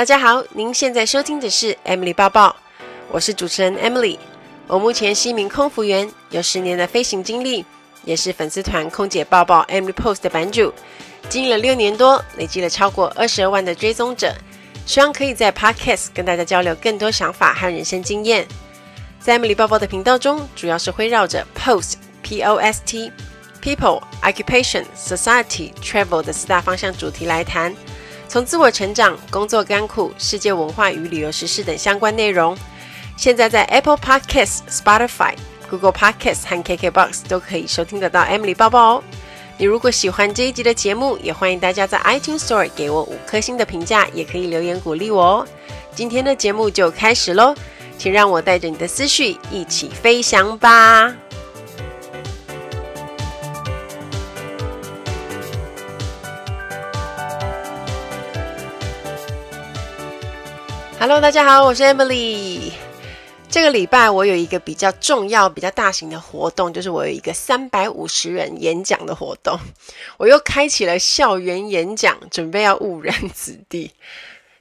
大家好，您现在收听的是 Emily 报报，我是主持人 Emily。我目前是一名空服员，有十年的飞行经历，也是粉丝团空姐报报 Emily Post 的版主，经营了六年多，累积了超过二十二万的追踪者。希望可以在 Podcast 跟大家交流更多想法和人生经验。在 Emily 报报的频道中，主要是围绕着 Post P O S T People Occupation Society Travel 的四大方向主题来谈。从自我成长、工作甘苦、世界文化与旅游时事等相关内容，现在在 Apple Podcasts、Spotify、Google Podcasts 和 KKBox 都可以收听得到 Emily 报报哦。你如果喜欢这一集的节目，也欢迎大家在 iTunes Store 给我五颗星的评价，也可以留言鼓励我哦。今天的节目就开始喽，请让我带着你的思绪一起飞翔吧。Hello，大家好，我是 Emily。这个礼拜我有一个比较重要、比较大型的活动，就是我有一个三百五十人演讲的活动。我又开启了校园演讲，准备要误人子弟。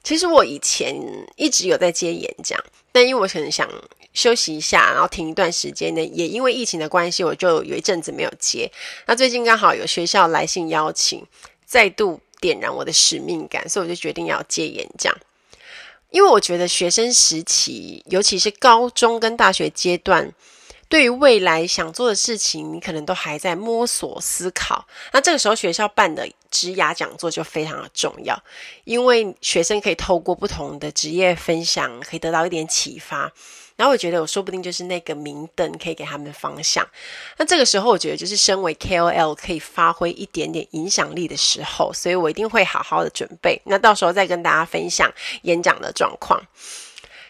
其实我以前一直有在接演讲，但因为我可能想休息一下，然后停一段时间呢，也因为疫情的关系，我就有一阵子没有接。那最近刚好有学校来信邀请，再度点燃我的使命感，所以我就决定要接演讲。因为我觉得学生时期，尤其是高中跟大学阶段，对于未来想做的事情，你可能都还在摸索思考。那这个时候学校办的职涯讲座就非常的重要，因为学生可以透过不同的职业分享，可以得到一点启发。然后我觉得我说不定就是那个明灯，可以给他们方向。那这个时候，我觉得就是身为 KOL 可以发挥一点点影响力的时候，所以我一定会好好的准备。那到时候再跟大家分享演讲的状况。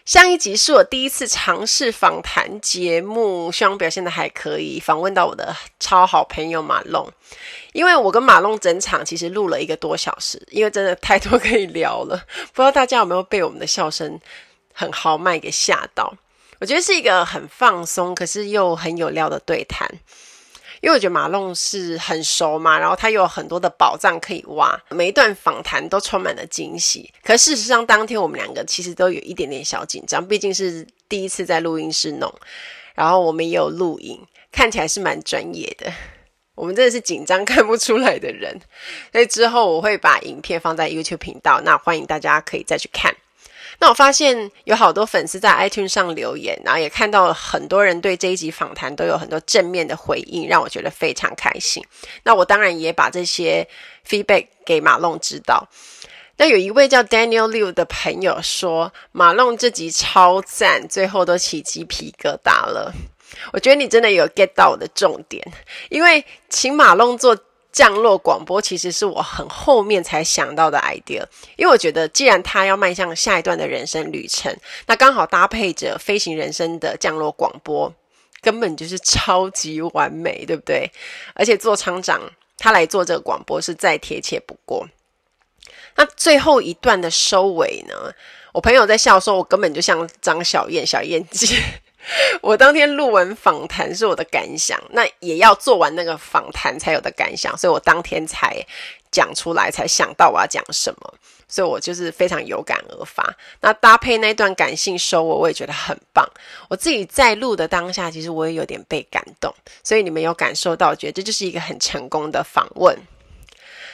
上一集是我第一次尝试访谈节目，希望表现得还可以。访问到我的超好朋友马龙，因为我跟马龙整场其实录了一个多小时，因为真的太多可以聊了。不知道大家有没有被我们的笑声很豪迈给吓到？我觉得是一个很放松，可是又很有料的对谈，因为我觉得马龙是很熟嘛，然后他有很多的宝藏可以挖，每一段访谈都充满了惊喜。可事实上，当天我们两个其实都有一点点小紧张，毕竟是第一次在录音室弄，然后我们也有录影，看起来是蛮专业的。我们真的是紧张看不出来的人，所以之后我会把影片放在 YouTube 频道，那欢迎大家可以再去看。那我发现有好多粉丝在 iTunes 上留言，然后也看到很多人对这一集访谈都有很多正面的回应，让我觉得非常开心。那我当然也把这些 feedback 给马龙知道。那有一位叫 Daniel Liu 的朋友说，马龙这集超赞，最后都起鸡皮疙瘩了。我觉得你真的有 get 到我的重点，因为请马龙做。降落广播其实是我很后面才想到的 idea，因为我觉得既然他要迈向下一段的人生旅程，那刚好搭配着飞行人生的降落广播，根本就是超级完美，对不对？而且做厂长他来做这个广播是再贴切不过。那最后一段的收尾呢？我朋友在笑说，我根本就像张小燕，小燕姐。我当天录完访谈是我的感想，那也要做完那个访谈才有的感想，所以我当天才讲出来，才想到我要讲什么，所以我就是非常有感而发。那搭配那段感性收尾，我也觉得很棒。我自己在录的当下，其实我也有点被感动，所以你们有感受到，觉得这就是一个很成功的访问。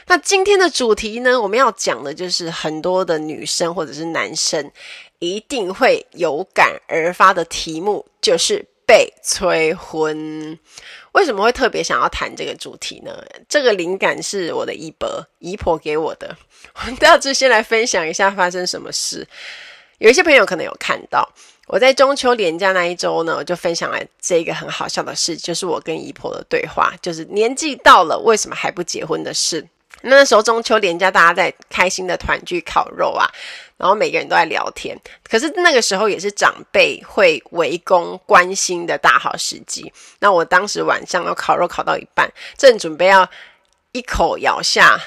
那今天的主题呢，我们要讲的就是很多的女生或者是男生。一定会有感而发的题目，就是被催婚。为什么会特别想要谈这个主题呢？这个灵感是我的姨婆姨婆给我的。我大致先来分享一下发生什么事。有一些朋友可能有看到，我在中秋连假那一周呢，我就分享了这个很好笑的事，就是我跟姨婆的对话，就是年纪到了为什么还不结婚的事。那时候中秋连假，大家在开心的团聚烤肉啊，然后每个人都在聊天。可是那个时候也是长辈会围攻关心的大好时机。那我当时晚上要烤肉烤到一半，正准备要一口咬下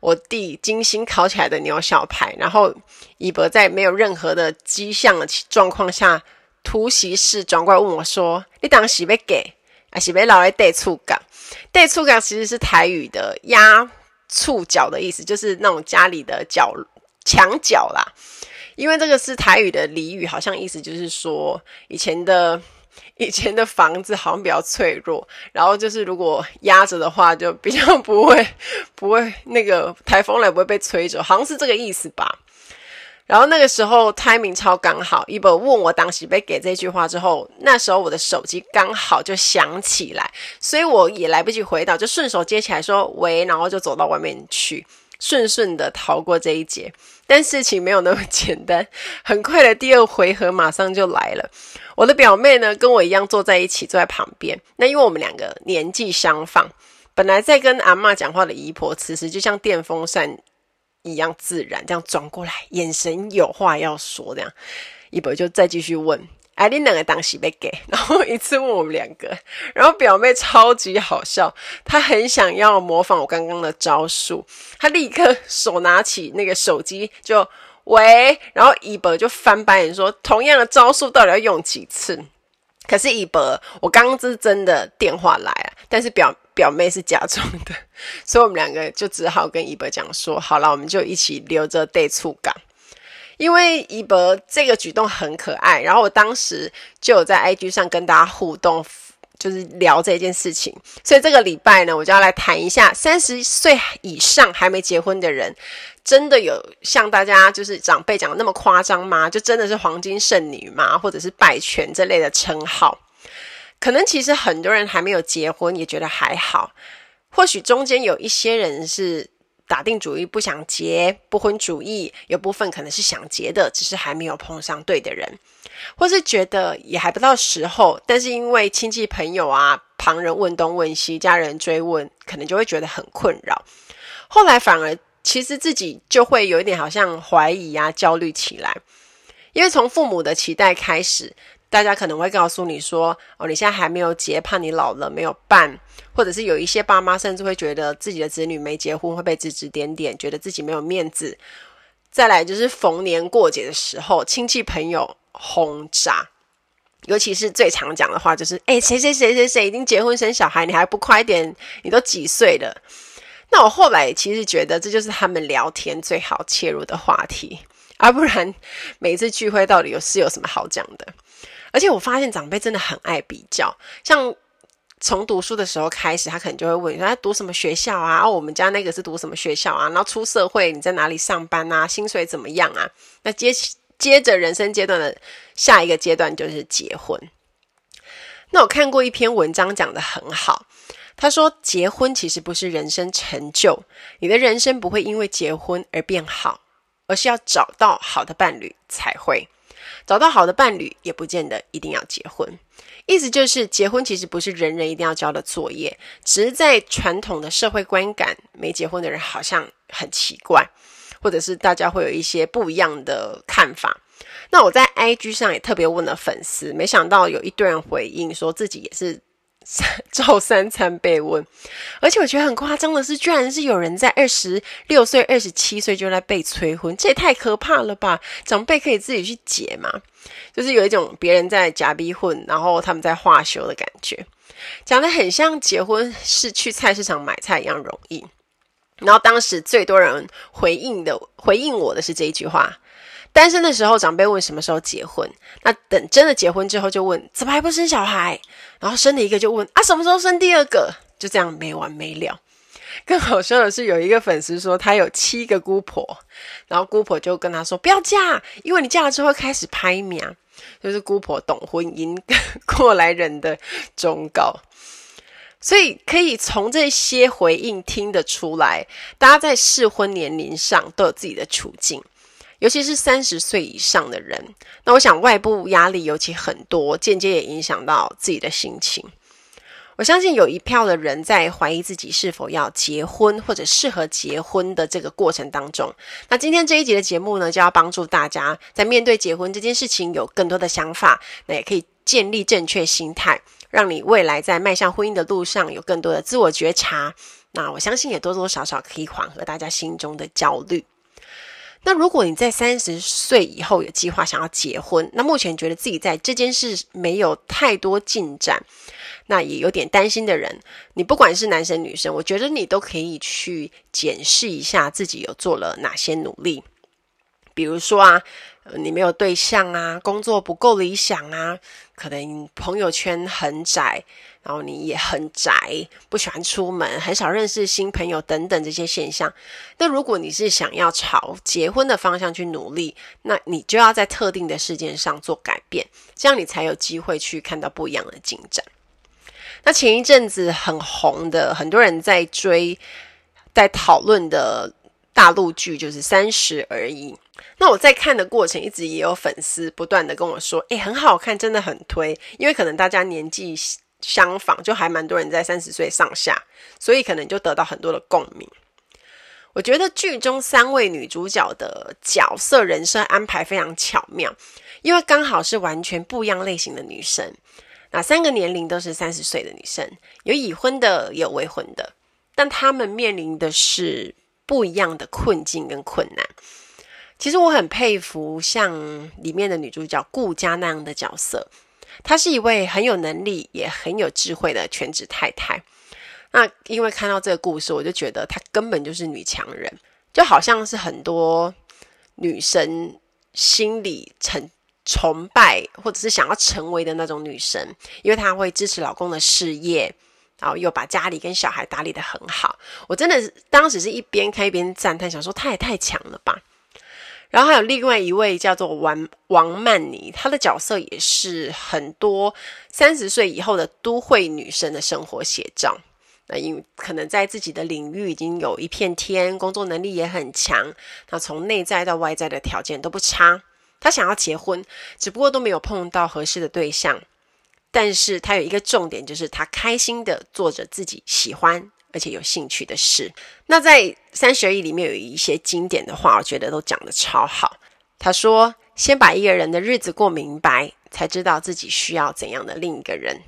我弟精心烤起来的牛小排，然后姨伯在没有任何的迹象的状况下，突袭式转过来问我说：“你当时要给，还是要留来带醋港？带醋港其实是台语的压。”触角的意思就是那种家里的角墙角啦。因为这个是台语的俚语，好像意思就是说以前的以前的房子好像比较脆弱，然后就是如果压着的话，就比较不会 不会那个台风来不会被吹走，好像是这个意思吧。然后那个时候 timing 超刚好，一本问我当时被给这句话之后，那时候我的手机刚好就响起来，所以我也来不及回答，就顺手接起来说喂，然后就走到外面去。顺顺的逃过这一劫，但事情没有那么 简单。很快的第二回合马上就来了。我的表妹呢，跟我一样坐在一起，坐在旁边。那因为我们两个年纪相仿，本来在跟阿嬷讲话的姨婆，此时就像电风扇一样自然，这样转过来，眼神有话要说。这样，姨婆就再继续问。哎，你两个当时被给，然后一次问我们两个，然后表妹超级好笑，她很想要模仿我刚刚的招数，她立刻手拿起那个手机就喂，然后一博就翻白眼说，同样的招数到底要用几次？可是一博，我刚刚是真的电话来了，但是表表妹是假装的，所以我们两个就只好跟一博讲说，好了，我们就一起留着带触感。因为姨伯这个举动很可爱，然后我当时就有在 IG 上跟大家互动，就是聊这件事情。所以这个礼拜呢，我就要来谈一下三十岁以上还没结婚的人，真的有像大家就是长辈讲的那么夸张吗？就真的是黄金剩女吗？或者是败犬这类的称号？可能其实很多人还没有结婚也觉得还好，或许中间有一些人是。打定主意不想结，不婚主义，有部分可能是想结的，只是还没有碰上对的人，或是觉得也还不到时候，但是因为亲戚朋友啊、旁人问东问西、家人追问，可能就会觉得很困扰。后来反而其实自己就会有一点好像怀疑啊、焦虑起来，因为从父母的期待开始。大家可能会告诉你说：“哦，你现在还没有结，怕你老了没有伴，或者是有一些爸妈甚至会觉得自己的子女没结婚会被指指点点，觉得自己没有面子。再来就是逢年过节的时候，亲戚朋友轰炸，尤其是最常讲的话就是：哎，谁谁谁谁谁已经结婚生小孩，你还不快点？你都几岁了？那我后来其实觉得这就是他们聊天最好切入的话题，而 不然每次聚会到底有是有什么好讲的？”而且我发现长辈真的很爱比较，像从读书的时候开始，他可能就会问说：“他读什么学校啊？哦，我们家那个是读什么学校啊？然后出社会你在哪里上班啊？薪水怎么样啊？”那接接着人生阶段的下一个阶段就是结婚。那我看过一篇文章讲得很好，他说结婚其实不是人生成就，你的人生不会因为结婚而变好，而是要找到好的伴侣才会。找到好的伴侣也不见得一定要结婚，意思就是结婚其实不是人人一定要交的作业，只是在传统的社会观感，没结婚的人好像很奇怪，或者是大家会有一些不一样的看法。那我在 IG 上也特别问了粉丝，没想到有一堆人回应说自己也是。照三 餐被问，而且我觉得很夸张的是，居然是有人在二十六岁、二十七岁就在被催婚，这也太可怕了吧！长辈可以自己去结嘛，就是有一种别人在假逼婚，然后他们在化休的感觉，讲得很像结婚是去菜市场买菜一样容易。然后当时最多人回应的回应我的是这一句话。单身的时候，长辈问什么时候结婚，那等真的结婚之后，就问怎么还不生小孩？然后生了一个就问啊，什么时候生第二个？就这样没完没了。更好笑的是，有一个粉丝说他有七个姑婆，然后姑婆就跟他说不要嫁，因为你嫁了之后开始拍苗，就是姑婆懂婚姻过来人的 忠告。所以可以从这些回应听得出来，大家在适婚年龄上都有自己的处境。尤其是三十岁以上的人，那我想外部压力尤其很多，间接也影响到自己的心情。我相信有一票的人在怀疑自己是否要结婚或者适合结婚的这个过程当中。那今天这一集的节目呢，就要帮助大家在面对结婚这件事情有更多的想法，那也可以建立正确心态，让你未来在迈向婚姻的路上有更多的自我觉察。那我相信也多多少少可以缓和大家心中的焦虑。那如果你在三十岁以后有计划想要结婚，那目前觉得自己在这件事没有太多进展，那也有点担心的人，你不管是男生女生，我觉得你都可以去检视一下自己有做了哪些努力。比如说啊，你没有对象啊，工作不够理想啊，可能朋友圈很窄，然后你也很宅，不喜欢出门，很少认识新朋友等等这些现象。那如果你是想要朝结婚的方向去努力，那你就要在特定的事件上做改变，这样你才有机会去看到不一样的进展。那前一阵子很红的，很多人在追、在讨论的大陆剧就是《三十而已》。那我在看的过程，一直也有粉丝不断的跟我说：“诶，很好看，真的很推。”因为可能大家年纪相仿，就还蛮多人在三十岁上下，所以可能就得到很多的共鸣。我觉得剧中三位女主角的角色人设安排非常巧妙，因为刚好是完全不一样类型的女生。那三个年龄都是三十岁的女生，有已婚的，也有未婚的，但她们面临的是不一样的困境跟困难。其实我很佩服像里面的女主角顾佳那样的角色，她是一位很有能力也很有智慧的全职太太。那因为看到这个故事，我就觉得她根本就是女强人，就好像是很多女生心里成。崇拜或者是想要成为的那种女生，因为她会支持老公的事业，然后又把家里跟小孩打理得很好。我真的当时是一边看一边赞叹，想说她也太强了吧。然后还有另外一位叫做王王曼妮，她的角色也是很多三十岁以后的都会女生的生活写照。那因为可能在自己的领域已经有一片天，工作能力也很强，那从内在到外在的条件都不差。他想要结婚，只不过都没有碰到合适的对象。但是他有一个重点，就是他开心的做着自己喜欢而且有兴趣的事。那在《三十而已》里面有一些经典的话，我觉得都讲得超好。他说：“先把一个人的日子过明白，才知道自己需要怎样的另一个人。”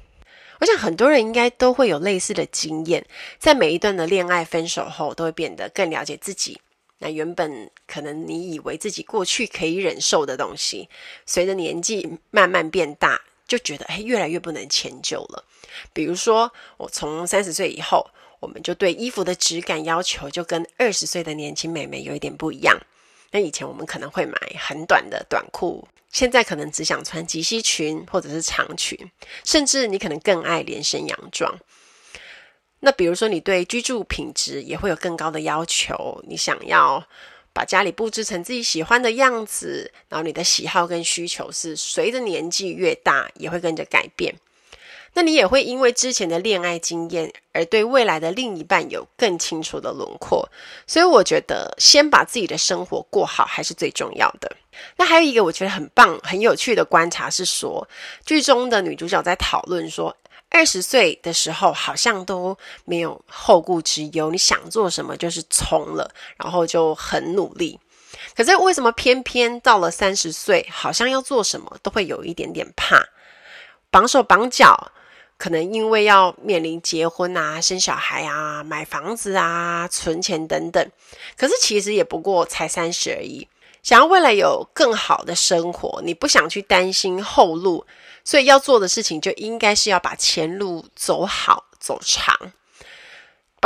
我想很多人应该都会有类似的经验，在每一段的恋爱分手后，都会变得更了解自己。那原本可能你以为自己过去可以忍受的东西，随着年纪慢慢变大，就觉得哎，越来越不能迁就了。比如说，我从三十岁以后，我们就对衣服的质感要求就跟二十岁的年轻美眉有一点不一样。那以前我们可能会买很短的短裤，现在可能只想穿及膝裙或者是长裙，甚至你可能更爱连身洋装。那比如说，你对居住品质也会有更高的要求，你想要把家里布置成自己喜欢的样子，然后你的喜好跟需求是随着年纪越大也会跟着改变。那你也会因为之前的恋爱经验而对未来的另一半有更清楚的轮廓。所以我觉得，先把自己的生活过好还是最重要的。那还有一个我觉得很棒、很有趣的观察是说，剧中的女主角在讨论说。二十岁的时候，好像都没有后顾之忧，你想做什么就是冲了，然后就很努力。可是为什么偏偏到了三十岁，好像要做什么都会有一点点怕，绑手绑脚？可能因为要面临结婚啊、生小孩啊、买房子啊、存钱等等。可是其实也不过才三十而已，想要未来有更好的生活，你不想去担心后路。所以要做的事情就应该是要把前路走好走长。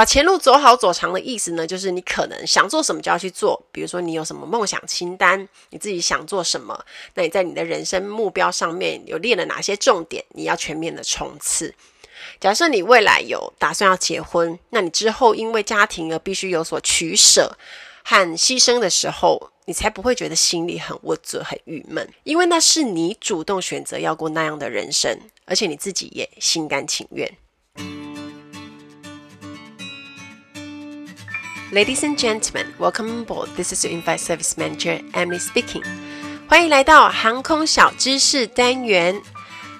把前路走好走长的意思呢，就是你可能想做什么就要去做。比如说你有什么梦想清单，你自己想做什么，那你在你的人生目标上面有列了哪些重点，你要全面的冲刺。假设你未来有打算要结婚，那你之后因为家庭而必须有所取舍和牺牲的时候。你才不会觉得心里很郁卒、很郁闷，因为那是你主动选择要过那样的人生，而且你自己也心甘情愿。Ladies and gentlemen, welcome aboard. This is your invite service manager Emily speaking. 欢迎来到航空小知识单元。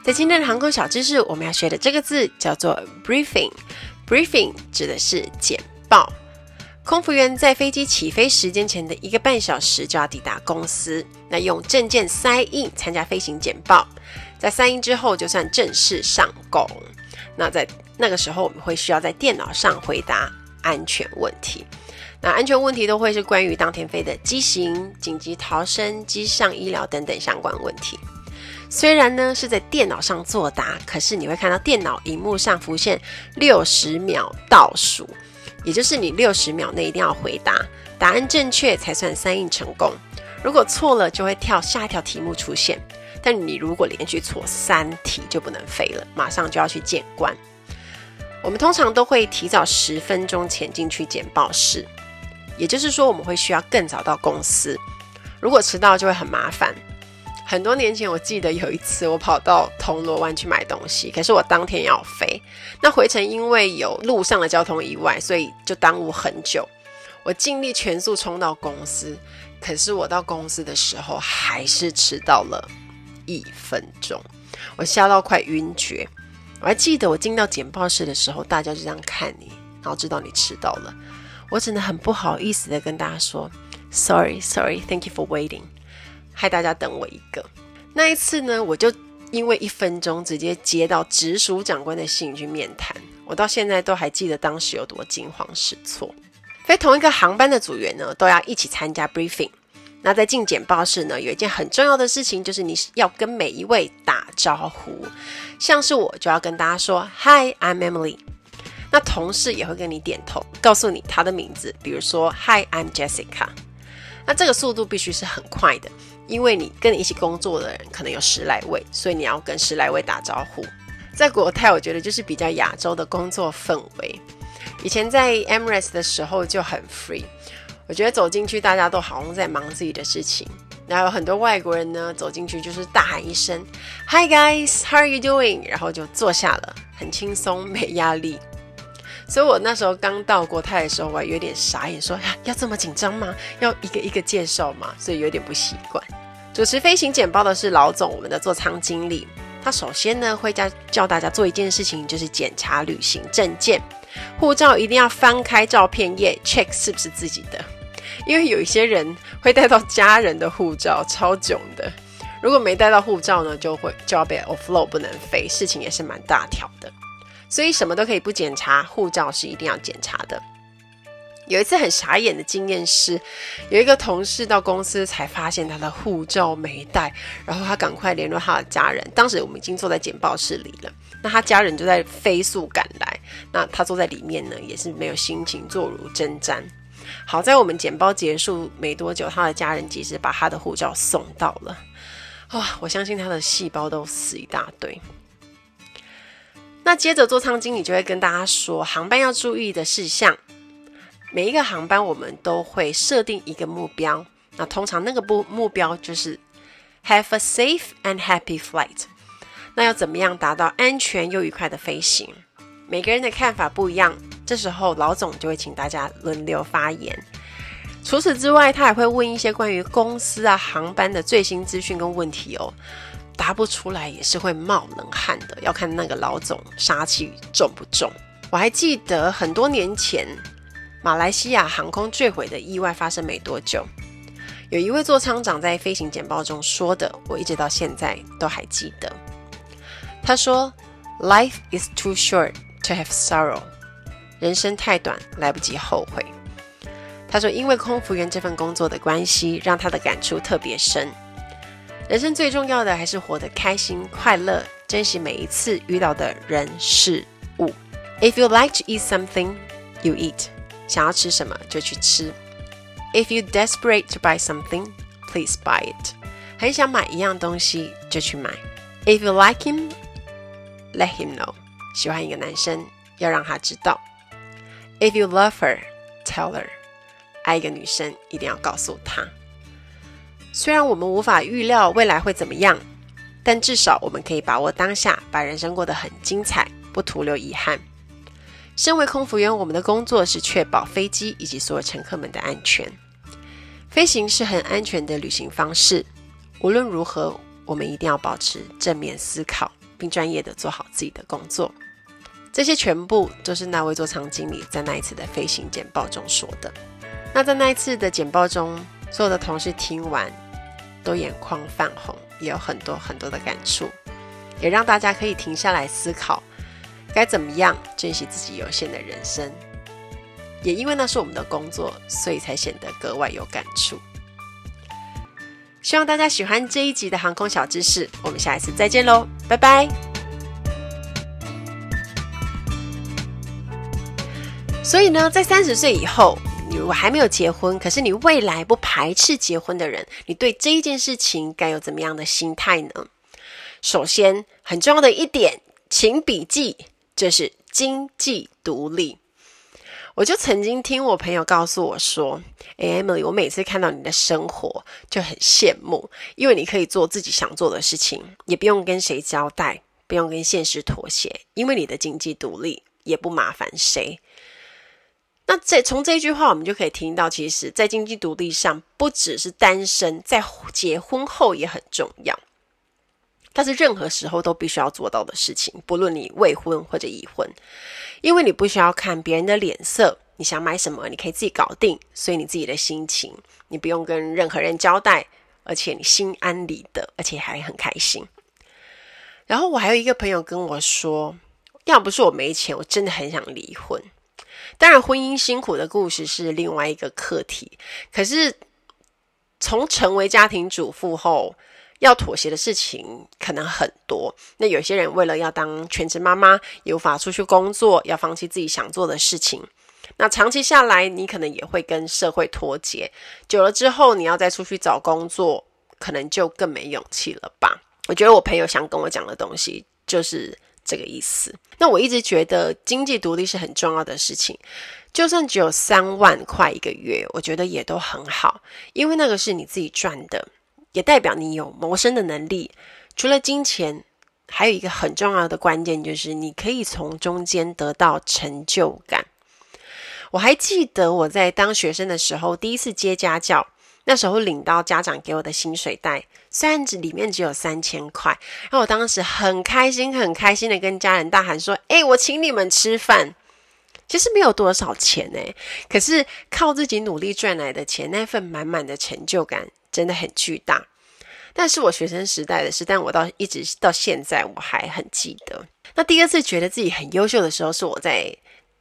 在今天的航空小知识，我们要学的这个字叫做 briefing。briefing 指的是简报。空服员在飞机起飞时间前的一个半小时就要抵达公司，那用证件塞印参加飞行简报，在塞印之后就算正式上工。那在那个时候，我们会需要在电脑上回答安全问题。那安全问题都会是关于当天飞的机型、紧急逃生、机上医疗等等相关问题。虽然呢是在电脑上作答，可是你会看到电脑荧幕上浮现六十秒倒数。也就是你六十秒内一定要回答，答案正确才算三印成功。如果错了就会跳下一条题目出现，但你如果连续错三题就不能飞了，马上就要去见官。我们通常都会提早十分钟前进去简报室，也就是说我们会需要更早到公司。如果迟到就会很麻烦。很多年前，我记得有一次我跑到铜锣湾去买东西，可是我当天要飞，那回程因为有路上的交通意外，所以就耽误很久。我尽力全速冲到公司，可是我到公司的时候还是迟到了一分钟，我吓到快晕厥。我还记得我进到简报室的时候，大家就这样看你，然后知道你迟到了。我只能很不好意思的跟大家说，Sorry，Sorry，Thank you for waiting。害大家等我一个。那一次呢，我就因为一分钟直接接到直属长官的信去面谈。我到现在都还记得当时有多惊慌失措。飞同一个航班的组员呢，都要一起参加 briefing。那在进简报室呢，有一件很重要的事情，就是你要跟每一位打招呼。像是我就要跟大家说，Hi，I'm Emily。那同事也会跟你点头，告诉你他的名字，比如说，Hi，I'm Jessica。那这个速度必须是很快的。因为你跟你一起工作的人可能有十来位，所以你要跟十来位打招呼。在国泰，我觉得就是比较亚洲的工作氛围。以前在 Emirates 的时候就很 free，我觉得走进去大家都好像在忙自己的事情，然后很多外国人呢走进去就是大喊一声 “Hi guys, how are you doing？” 然后就坐下了，很轻松，没压力。所以我那时候刚到国泰的时候，我还有点傻眼，说呀，要这么紧张吗？要一个一个介绍吗？所以有点不习惯。主持飞行简报的是老总，我们的座舱经理。他首先呢会教教大家做一件事情，就是检查旅行证件，护照一定要翻开照片页，check 是不是自己的。因为有一些人会带到家人的护照，超囧的。如果没带到护照呢，就会就要被 offload 不能飞，事情也是蛮大条的。所以什么都可以不检查，护照是一定要检查的。有一次很傻眼的经验是，有一个同事到公司才发现他的护照没带，然后他赶快联络他的家人。当时我们已经坐在简报室里了，那他家人就在飞速赶来，那他坐在里面呢，也是没有心情坐如针毡。好在我们简报结束没多久，他的家人及时把他的护照送到了。哇、我相信他的细胞都死一大堆。那接着座舱经理就会跟大家说航班要注意的事项。每一个航班，我们都会设定一个目标。那通常那个目目标就是 Have a safe and happy flight。那要怎么样达到安全又愉快的飞行？每个人的看法不一样。这时候老总就会请大家轮流发言。除此之外，他还会问一些关于公司啊航班的最新资讯跟问题哦。答不出来也是会冒冷汗的，要看那个老总杀气重不重。我还记得很多年前。马来西亚航空坠毁的意外发生没多久，有一位座舱长在飞行简报中说的，我一直到现在都还记得。他说：“Life is too short to have sorrow，人生太短，来不及后悔。”他说：“因为空服员这份工作的关系，让他的感触特别深。人生最重要的还是活得开心、快乐，珍惜每一次遇到的人事物。If you like to eat something, you eat。”想要吃什么就去吃。If you desperate to buy something, please buy it。很想买一样东西就去买。If you like him, let him know。喜欢一个男生要让他知道。If you love her, tell her。爱一个女生一定要告诉她。虽然我们无法预料未来会怎么样，但至少我们可以把握当下，把人生过得很精彩，不徒留遗憾。身为空服员，我们的工作是确保飞机以及所有乘客们的安全。飞行是很安全的旅行方式。无论如何，我们一定要保持正面思考，并专业的做好自己的工作。这些全部都是那位座舱经理在那一次的飞行简报中说的。那在那一次的简报中，所有的同事听完都眼眶泛红，也有很多很多的感触，也让大家可以停下来思考。该怎么样珍惜自己有限的人生？也因为那是我们的工作，所以才显得格外有感触。希望大家喜欢这一集的航空小知识，我们下一次再见喽，拜拜。所以呢，在三十岁以后，你如果还没有结婚，可是你未来不排斥结婚的人，你对这一件事情该有怎么样的心态呢？首先，很重要的一点，请笔记，这是经济独立。我就曾经听我朋友告诉我说：“，Emily，我每次看到你的生活就很羡慕，因为你可以做自己想做的事情，也不用跟谁交代，不用跟现实妥协，因为你的经济独立，也不麻烦谁。”那这从这句话，我们就可以听到，其实，在经济独立上，不只是单身，在结婚后也很重要。它是任何时候都必须要做到的事情，不论你未婚或者已婚。因为你不需要看别人的脸色，你想买什么，你可以自己搞定。所以你自己的心情，你不用跟任何人交代，而且你心安理得，而且还很开心。然后我还有一个朋友跟我说，要不是我没钱，我真的很想离婚。当然，婚姻辛苦的故事是另外一个课题。可是从成为家庭主妇后，要妥协的事情可能很多，那有些人为了要当全职妈妈，也无法出去工作，要放弃自己想做的事情。那长期下来，你可能也会跟社会脱节。久了之后，你要再出去找工作，可能就更没勇气了吧？我觉得我朋友想跟我讲的东西就是这个意思。那我一直觉得经济独立是很重要的事情，就算只有三万块一个月，我觉得也都很好，因为那个是你自己赚的。也代表你有谋生的能力。除了金钱，还有一个很重要的关键，就是你可以从中间得到成就感。我还记得我在当学生的时候，第一次接家教，那时候领到家长给我的薪水袋，虽然只里面只有三千块，然后我当时很开心，很开心的跟家人大喊说：“诶，我请你们吃饭。”其实没有多少钱诶，可是靠自己努力赚来的钱，那份满满的成就感。真的很巨大，但是我学生时代的事，但我到一直到现在我还很记得。那第二次觉得自己很优秀的时候，是我在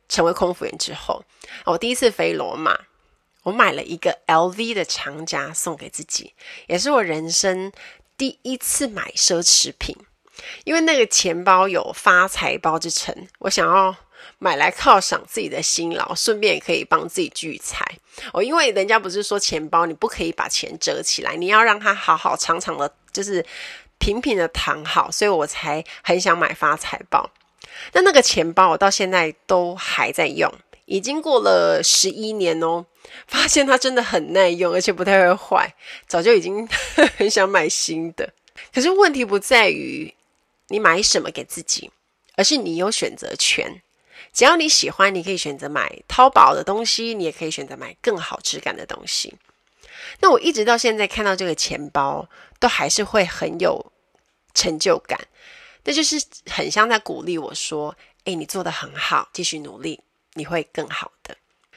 成为空服员之后。我第一次飞罗马，我买了一个 LV 的长夹送给自己，也是我人生第一次买奢侈品，因为那个钱包有发财包之称，我想要。买来犒赏自己的辛劳，顺便也可以帮自己聚财哦。因为人家不是说钱包你不可以把钱折起来，你要让它好好长长的，就是平平的躺好，所以我才很想买发财包。那那个钱包我到现在都还在用，已经过了十一年哦，发现它真的很耐用，而且不太会坏，早就已经 很想买新的。可是问题不在于你买什么给自己，而是你有选择权。只要你喜欢，你可以选择买淘宝的东西，你也可以选择买更好质感的东西。那我一直到现在看到这个钱包，都还是会很有成就感。那就是很像在鼓励我说：“诶，你做的很好，继续努力，你会更好的。”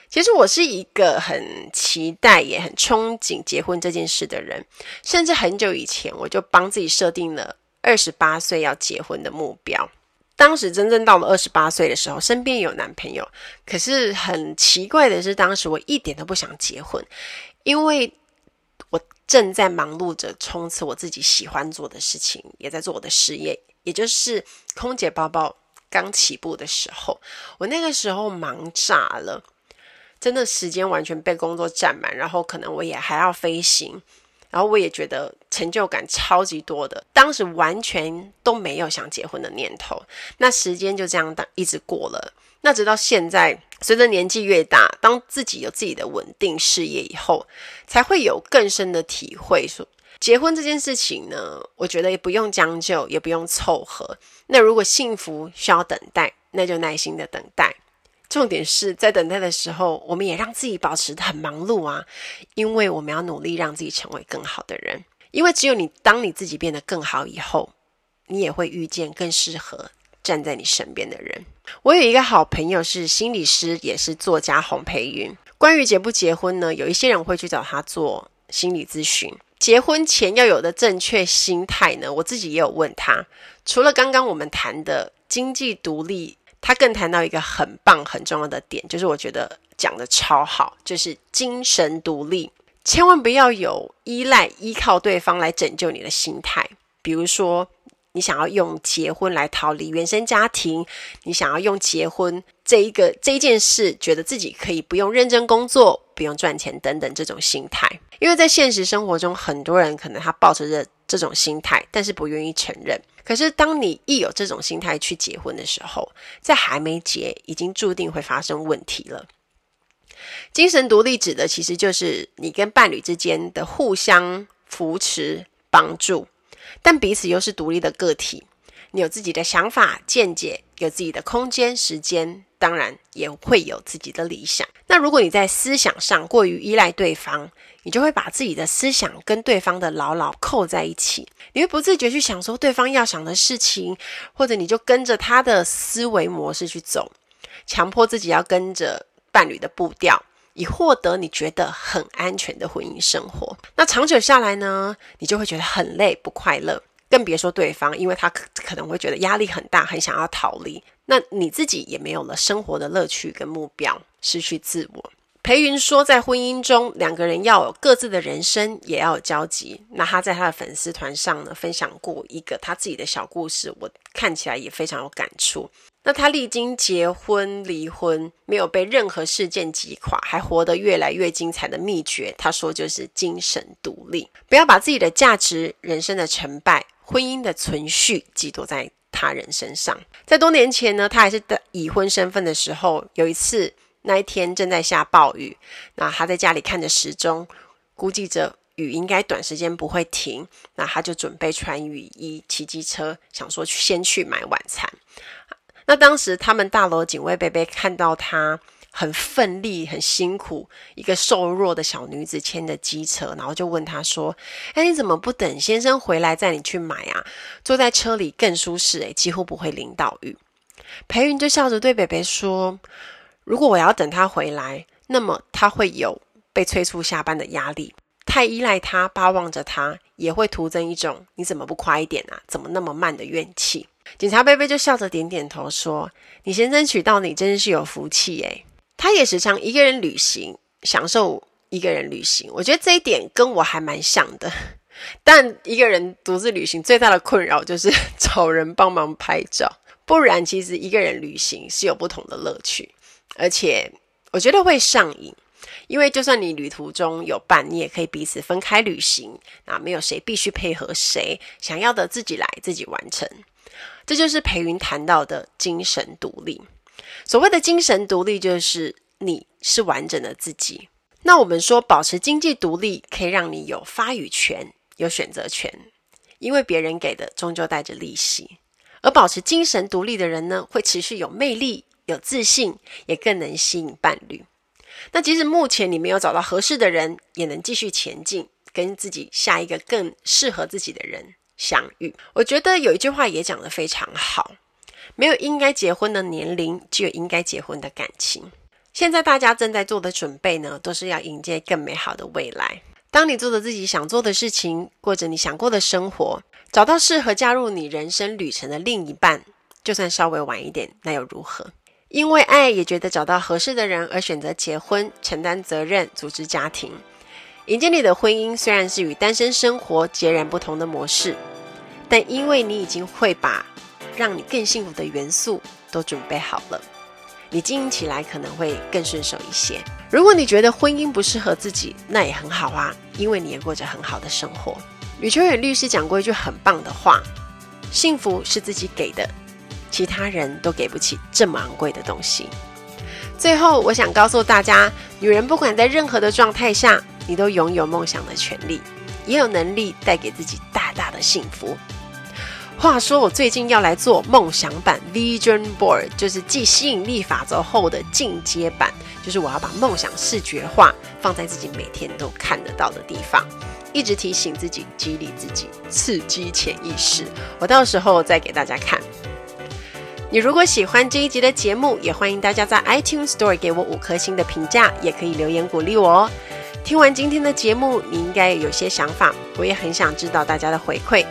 其实我是一个很期待也很憧憬结婚这件事的人，甚至很久以前我就帮自己设定了二十八岁要结婚的目标。当时真正到了二十八岁的时候，身边有男朋友，可是很奇怪的是，当时我一点都不想结婚，因为我正在忙碌着冲刺我自己喜欢做的事情，也在做我的事业，也就是空姐包包刚起步的时候，我那个时候忙炸了，真的时间完全被工作占满，然后可能我也还要飞行。然后我也觉得成就感超级多的，当时完全都没有想结婚的念头。那时间就这样当一直过了。那直到现在，随着年纪越大，当自己有自己的稳定事业以后，才会有更深的体会。说结婚这件事情呢，我觉得也不用将就，也不用凑合。那如果幸福需要等待，那就耐心的等待。重点是在等待的时候，我们也让自己保持很忙碌啊，因为我们要努力让自己成为更好的人。因为只有你当你自己变得更好以后，你也会遇见更适合站在你身边的人。我有一个好朋友是心理师，也是作家洪培云。关于结不结婚呢，有一些人会去找他做心理咨询。结婚前要有的正确心态呢，我自己也有问他。除了刚刚我们谈的经济独立。他更谈到一个很棒、很重要的点，就是我觉得讲得超好，就是精神独立，千万不要有依赖、依靠对方来拯救你的心态。比如说，你想要用结婚来逃离原生家庭，你想要用结婚这一个这一件事，觉得自己可以不用认真工作，不用赚钱等等这种心态。因为在现实生活中，很多人可能他抱着这这种心态，但是不愿意承认。可是当你一有这种心态去结婚的时候，在还没结，已经注定会发生问题了。精神独立指的其实就是你跟伴侣之间的互相扶持、帮助，但彼此又是独立的个体。你有自己的想法、见解，有自己的空间、时间，当然也会有自己的理想。那如果你在思想上过于依赖对方，你就会把自己的思想跟对方的牢牢扣在一起。你会不自觉去想说对方要想的事情，或者你就跟着他的思维模式去走，强迫自己要跟着伴侣的步调，以获得你觉得很安全的婚姻生活。那长久下来呢，你就会觉得很累、不快乐。更别说对方，因为他可能会觉得压力很大，很想要逃离。那你自己也没有了生活的乐趣跟目标，失去自我。裴云说，在婚姻中，两个人要有各自的人生，也要有交集。那他在他的粉丝团上呢，分享过一个他自己的小故事，我看起来也非常有感触。那他历经结婚、离婚，没有被任何事件击垮，还活得越来越精彩的秘诀，他说就是精神独立，不要把自己的价值、人生的成败。婚姻的存续寄托在他人身上。在多年前呢，他还是的已婚身份的时候，有一次那一天正在下暴雨，那他在家里看着时钟，估计着雨应该短时间不会停，那他就准备穿雨衣，骑机车，想说先去买晚餐。那当时他们大楼警卫伯伯看到他。很奋力、很辛苦，一个瘦弱的小女子牵着机车，然后就问他说：“哎，你怎么不等先生回来载你去买啊？坐在车里更舒适，哎，几乎不会淋到雨。”裴云就笑着对北北说：“如果我要等他回来，那么他会有被催促下班的压力。太依赖他、巴望着他，也会徒增一种你怎么不快一点啊？怎么那么慢的怨气。”警察贝贝就笑着点点头说：“你先争取到你，真是有福气哎。”他也时常一个人旅行，享受一个人旅行。我觉得这一点跟我还蛮像的。但一个人独自旅行最大的困扰就是 找人帮忙拍照，不然其实一个人旅行是有不同的乐趣，而且我觉得会上瘾。因为就算你旅途中有伴，你也可以彼此分开旅行，啊没有谁必须配合谁，想要的自己来，自己完成。这就是裴云谈到的精神独立。所谓的精神独立，就是你是完整的自己。那我们说，保持经济独立，可以让你有发语权、有选择权，因为别人给的终究带着利息。而保持精神独立的人呢，会持续有魅力、有自信，也更能吸引伴侣。那即使目前你没有找到合适的人，也能继续前进，跟自己下一个更适合自己的人相遇。我觉得有一句话也讲得非常好。没有应该结婚的年龄，只有应该结婚的感情。现在大家正在做的准备呢，都是要迎接更美好的未来。当你做着自己想做的事情，过着你想过的生活，找到适合加入你人生旅程的另一半，就算稍微晚一点，那又如何？因为爱，也觉得找到合适的人而选择结婚，承担责任，组织家庭，迎接你的婚姻。虽然是与单身生活截然不同的模式，但因为你已经会把。让你更幸福的元素都准备好了，你经营起来可能会更顺手一些。如果你觉得婚姻不适合自己，那也很好啊，因为你也过着很好的生活。吕秋远律师讲过一句很棒的话：幸福是自己给的，其他人都给不起这么昂贵的东西。最后，我想告诉大家，女人不管在任何的状态下，你都拥有梦想的权利，也有能力带给自己大大的幸福。话说，我最近要来做梦想版 Vision Board，就是继吸引力法则后的进阶版，就是我要把梦想视觉化，放在自己每天都看得到的地方，一直提醒自己，激励自己，刺激潜意识。我到时候再给大家看。你如果喜欢这一集的节目，也欢迎大家在 iTunes Store 给我五颗星的评价，也可以留言鼓励我哦。听完今天的节目，你应该有些想法，我也很想知道大家的回馈。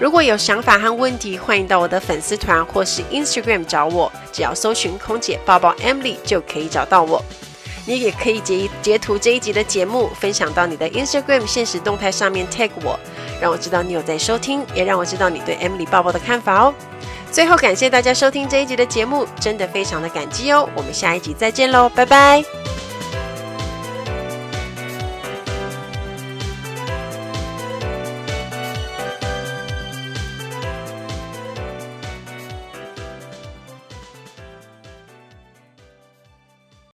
如果有想法和问题，欢迎到我的粉丝团或是 Instagram 找我，只要搜寻“空姐抱抱 Emily” 就可以找到我。你也可以截截图这一集的节目，分享到你的 Instagram 现实动态上面 tag 我，让我知道你有在收听，也让我知道你对 Emily 抱抱的看法哦。最后感谢大家收听这一集的节目，真的非常的感激哦。我们下一集再见喽，拜拜。